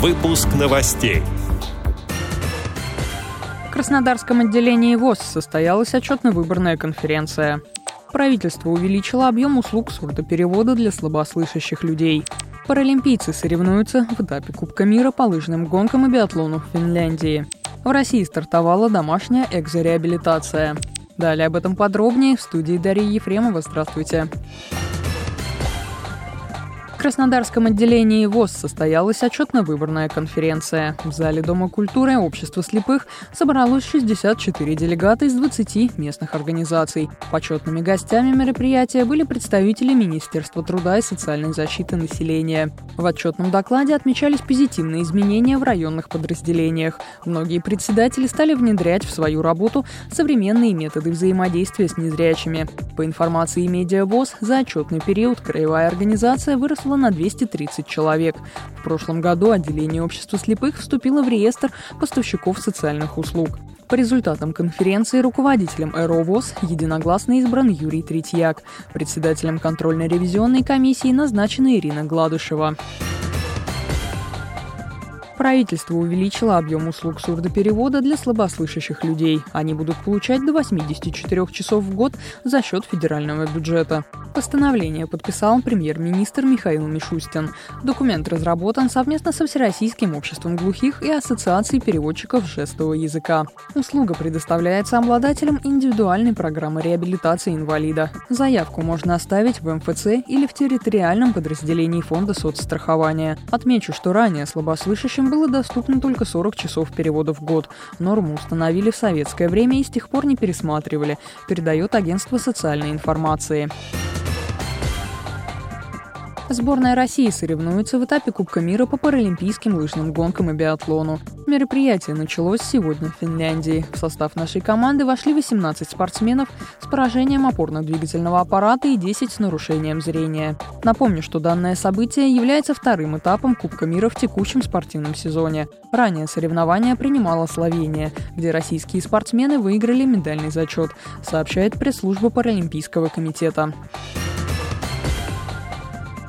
Выпуск новостей. В Краснодарском отделении ВОЗ состоялась отчетно-выборная конференция. Правительство увеличило объем услуг сурдоперевода для слабослышащих людей. Паралимпийцы соревнуются в этапе Кубка мира по лыжным гонкам и биатлону в Финляндии. В России стартовала домашняя экзореабилитация. Далее об этом подробнее в студии Дарьи Ефремова. Здравствуйте. Здравствуйте. Краснодарском отделении ВОЗ состоялась отчетно-выборная конференция. В зале Дома культуры Общества слепых собралось 64 делегата из 20 местных организаций. Почетными гостями мероприятия были представители Министерства труда и социальной защиты населения. В отчетном докладе отмечались позитивные изменения в районных подразделениях. Многие председатели стали внедрять в свою работу современные методы взаимодействия с незрячими. По информации медиа ВОЗ, за отчетный период краевая организация выросла выросла на 230 человек. В прошлом году отделение общества слепых вступило в реестр поставщиков социальных услуг. По результатам конференции руководителем ЭРОВОЗ единогласно избран Юрий Третьяк. Председателем контрольно-ревизионной комиссии назначена Ирина Гладышева. Правительство увеличило объем услуг сурдоперевода для слабослышащих людей. Они будут получать до 84 часов в год за счет федерального бюджета. Постановление подписал премьер-министр Михаил Мишустин. Документ разработан совместно со Всероссийским обществом глухих и Ассоциацией переводчиков жестового языка. Услуга предоставляется обладателям индивидуальной программы реабилитации инвалида. Заявку можно оставить в МФЦ или в территориальном подразделении фонда соцстрахования. Отмечу, что ранее слабослышащим было доступно только 40 часов перевода в год. Норму установили в советское время и с тех пор не пересматривали, передает агентство социальной информации. Сборная России соревнуется в этапе Кубка мира по паралимпийским лыжным гонкам и биатлону. Мероприятие началось сегодня в Финляндии. В состав нашей команды вошли 18 спортсменов с поражением опорно-двигательного аппарата и 10 с нарушением зрения. Напомню, что данное событие является вторым этапом Кубка мира в текущем спортивном сезоне. Ранее соревнования принимала Словения, где российские спортсмены выиграли медальный зачет, сообщает пресс-служба Паралимпийского комитета.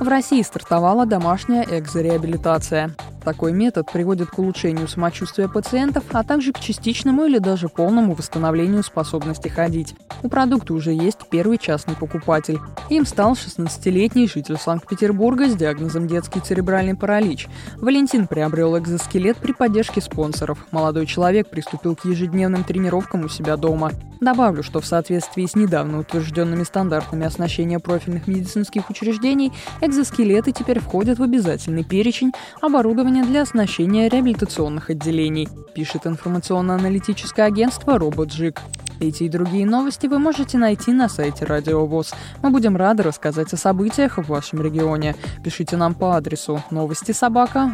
В России стартовала домашняя экзореабилитация. Такой метод приводит к улучшению самочувствия пациентов, а также к частичному или даже полному восстановлению способности ходить. У продукта уже есть первый частный покупатель. Им стал 16-летний житель Санкт-Петербурга с диагнозом детский церебральный паралич. Валентин приобрел экзоскелет при поддержке спонсоров. Молодой человек приступил к ежедневным тренировкам у себя дома. Добавлю, что в соответствии с недавно утвержденными стандартами оснащения профильных медицинских учреждений, экзоскелеты теперь входят в обязательный перечень оборудования для оснащения реабилитационных отделений, пишет информационно-аналитическое агентство «Роботжик». Эти и другие новости вы можете найти на сайте Радио ВОЗ. Мы будем рады рассказать о событиях в вашем регионе. Пишите нам по адресу новости собака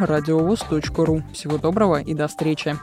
ру. Всего доброго и до встречи.